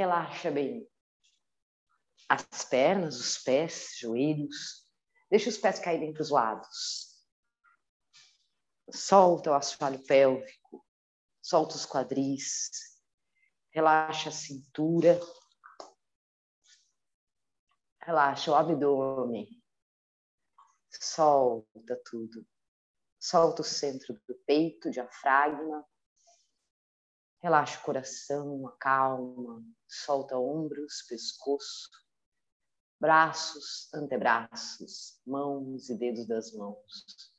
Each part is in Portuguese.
Relaxa bem as pernas, os pés, joelhos. Deixa os pés caírem para os lados. Solta o assoalho pélvico. Solta os quadris. Relaxa a cintura. Relaxa o abdômen. Solta tudo. Solta o centro do peito, diafragma. Relaxa o coração, acalma. Solta ombros, pescoço, braços, antebraços, mãos e dedos das mãos.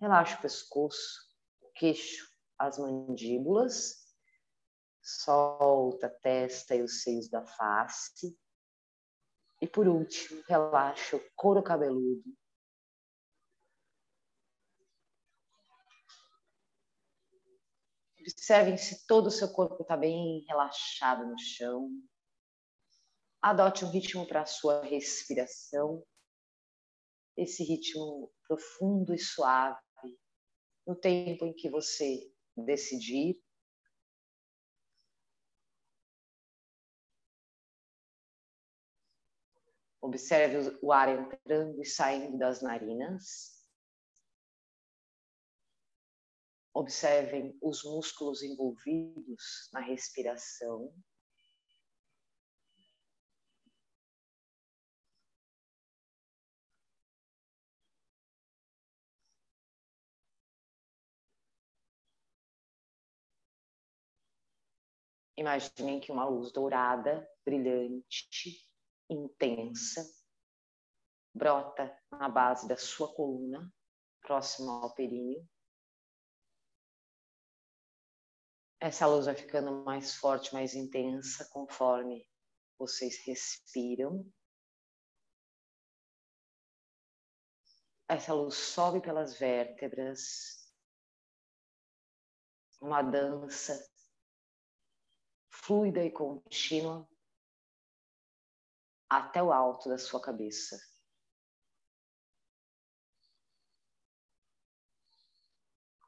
Relaxa o pescoço, o queixo, as mandíbulas. Solta a testa e os seios da face. E por último, relaxa o couro cabeludo, Observem se todo o seu corpo está bem relaxado no chão. Adote um ritmo para a sua respiração. Esse ritmo profundo e suave, no tempo em que você decidir. Observe o ar entrando e saindo das narinas. Observem os músculos envolvidos na respiração. Imaginem que uma luz dourada, brilhante, intensa, brota na base da sua coluna, próximo ao períneo. Essa luz vai ficando mais forte, mais intensa conforme vocês respiram. Essa luz sobe pelas vértebras, uma dança fluida e contínua até o alto da sua cabeça.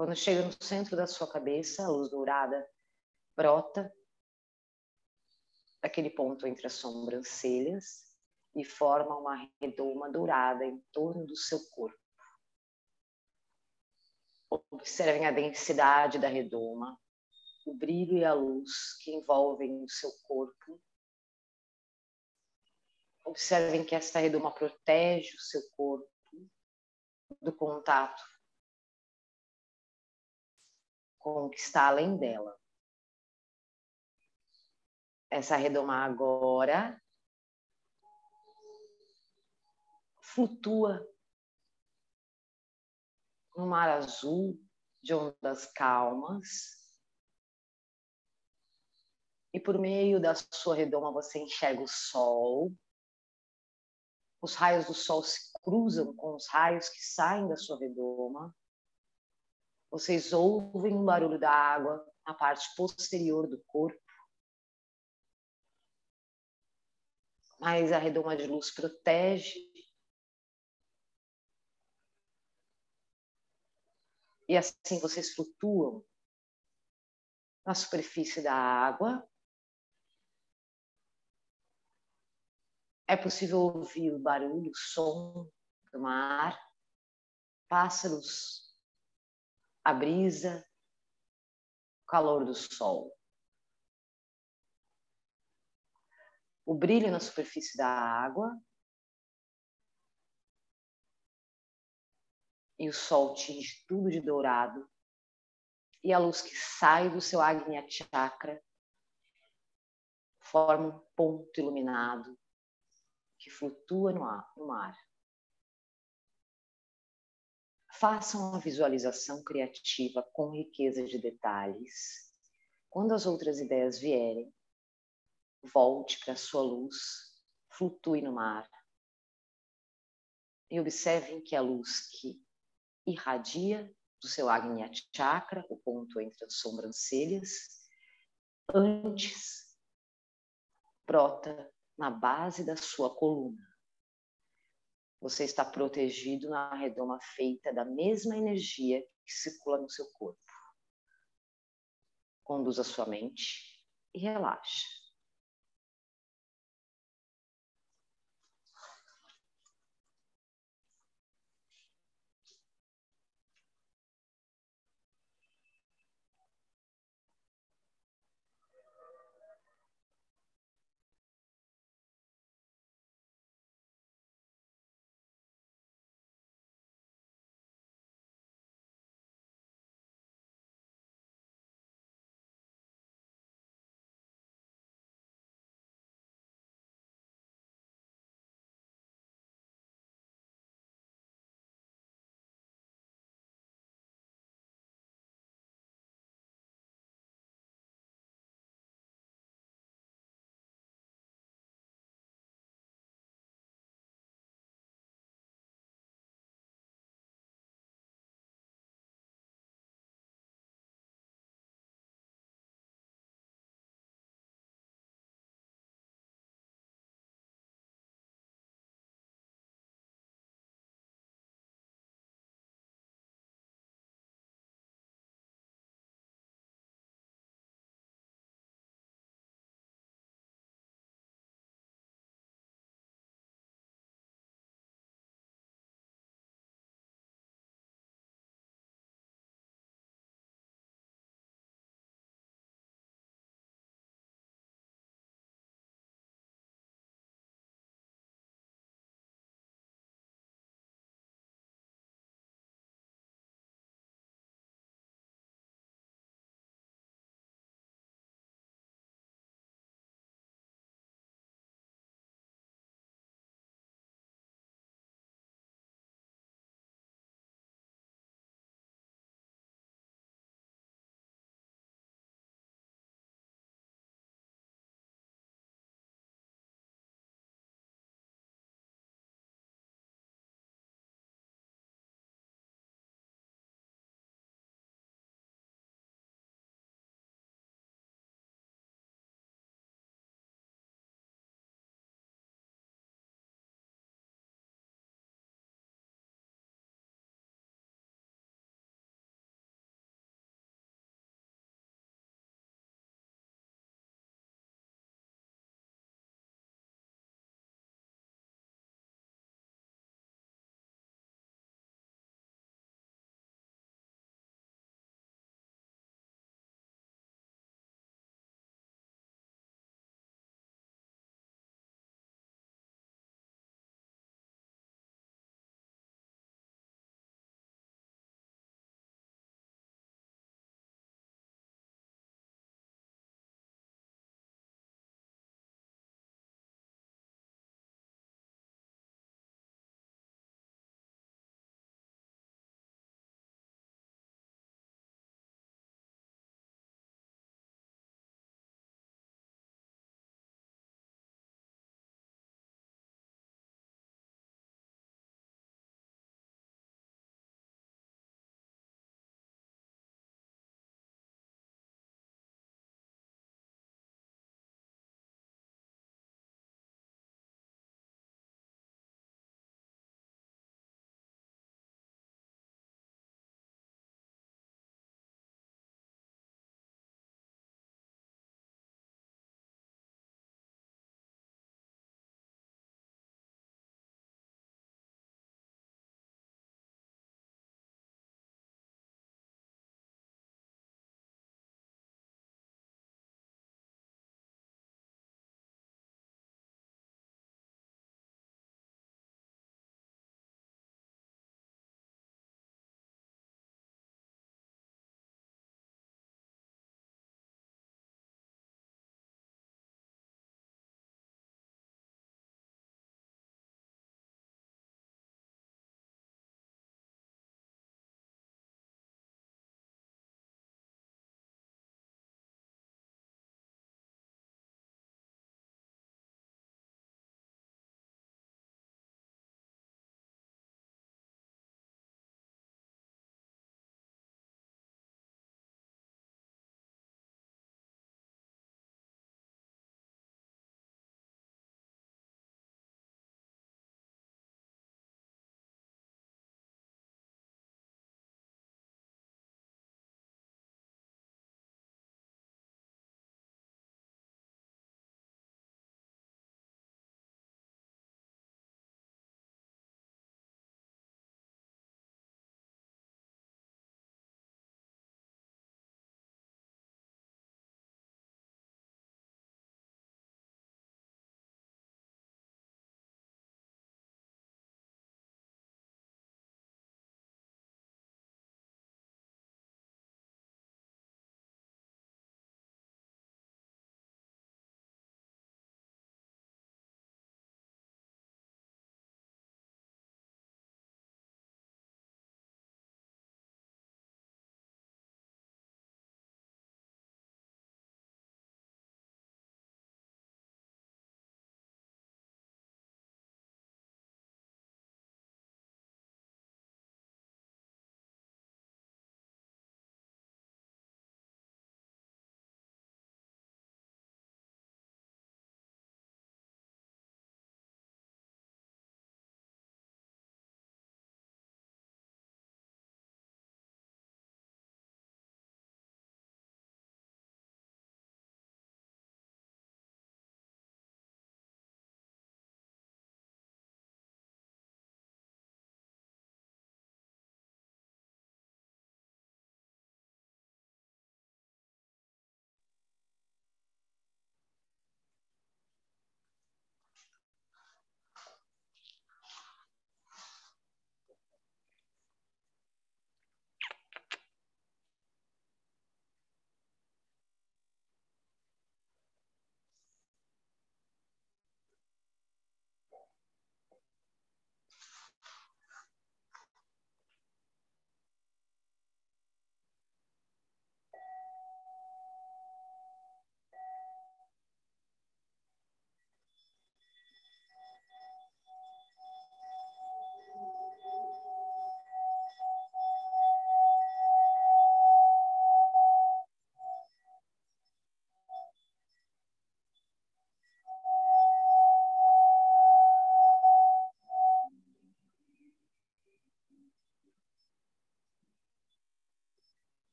Quando chega no centro da sua cabeça, a luz dourada brota daquele ponto entre as sobrancelhas e forma uma redoma dourada em torno do seu corpo. Observem a densidade da redoma, o brilho e a luz que envolvem o seu corpo. Observem que esta redoma protege o seu corpo do contato com o que está além dela. Essa redoma agora flutua no mar azul de ondas calmas. E por meio da sua redoma você enxerga o sol. Os raios do sol se cruzam com os raios que saem da sua redoma. Vocês ouvem um barulho da água na parte posterior do corpo. Mas a redoma de luz protege. E assim vocês flutuam na superfície da água. É possível ouvir o barulho, o som do mar, pássaros a brisa, o calor do sol. O brilho na superfície da água e o sol tinge tudo de dourado e a luz que sai do seu Agnya Chakra forma um ponto iluminado que flutua no, ar, no mar. Façam uma visualização criativa com riqueza de detalhes. Quando as outras ideias vierem, volte para a sua luz, flutue no mar. E observem que a luz que irradia do seu Agnya Chakra, o ponto entre as sobrancelhas, antes brota na base da sua coluna. Você está protegido na redoma feita da mesma energia que circula no seu corpo. Conduza sua mente e relaxa.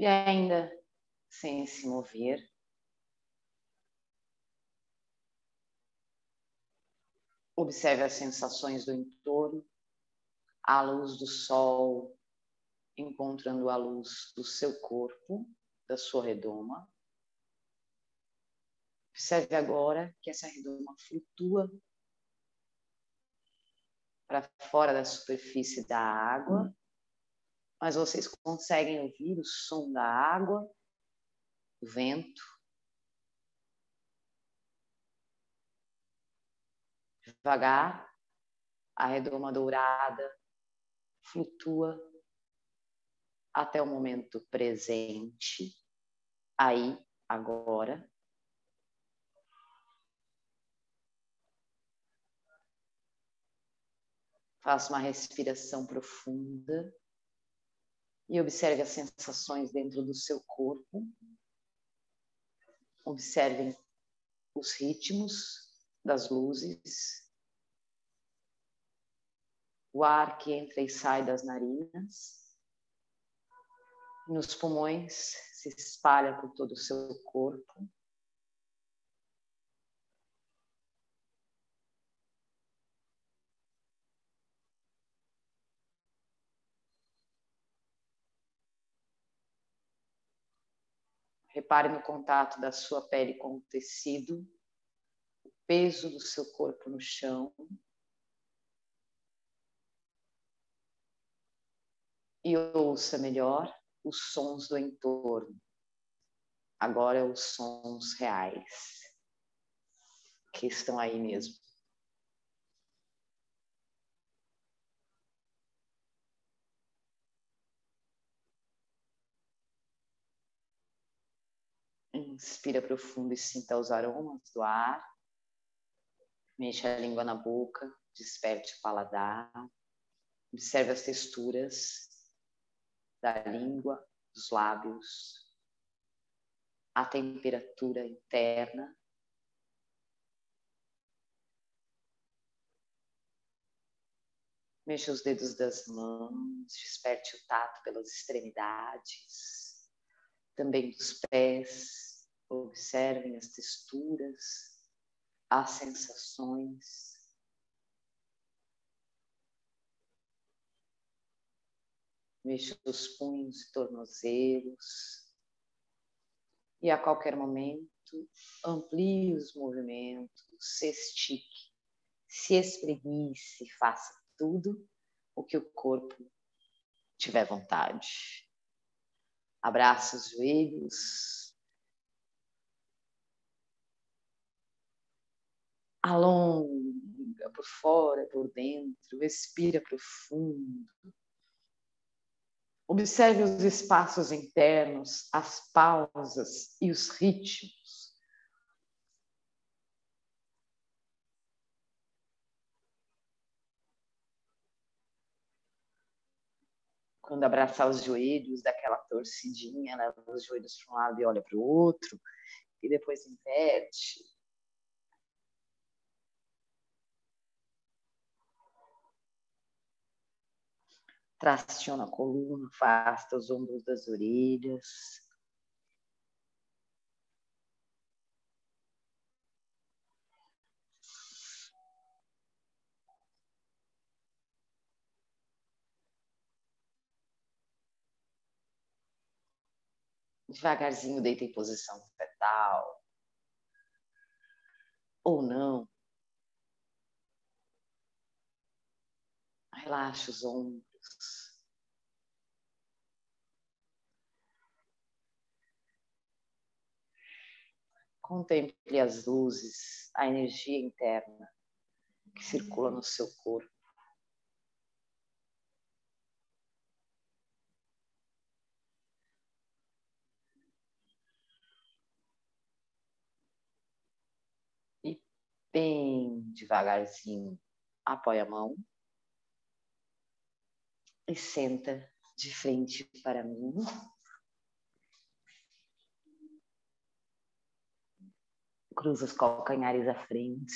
E ainda? Sem se mover, observe as sensações do entorno, a luz do sol encontrando a luz do seu corpo, da sua redoma. Observe agora que essa redoma flutua para fora da superfície da água, mas vocês conseguem ouvir o som da água, o vento. Devagar, a redoma dourada flutua até o momento presente, aí, agora. Faça uma respiração profunda e observe as sensações dentro do seu corpo. Observem os ritmos das luzes, o ar que entra e sai das narinas nos pulmões, se espalha por todo o seu corpo. Repare no contato da sua pele com o tecido, o peso do seu corpo no chão. E ouça melhor os sons do entorno. Agora os sons reais que estão aí mesmo. Inspira profundo e sinta os aromas do ar. Mexa a língua na boca, desperte o paladar. Observe as texturas da língua, dos lábios, a temperatura interna. Mexa os dedos das mãos, desperte o tato pelas extremidades, também dos pés. Observem as texturas, as sensações. Mexa os punhos e tornozelos. E a qualquer momento, amplie os movimentos, se estique, se espreguice, faça tudo o que o corpo tiver vontade. Abraça os joelhos. Alonga por fora, por dentro, expira profundo. Observe os espaços internos, as pausas e os ritmos. Quando abraçar os joelhos, daquela torcidinha, leva os joelhos para um lado e olha para o outro, e depois inverte. Traciona a coluna, afasta os ombros das orelhas. Devagarzinho deita em posição fetal. Ou não. Relaxa os ombros. Contemple as luzes, a energia interna que circula no seu corpo. E bem devagarzinho, apoia a mão e senta de frente para mim. Cruza os calcanhares à frente.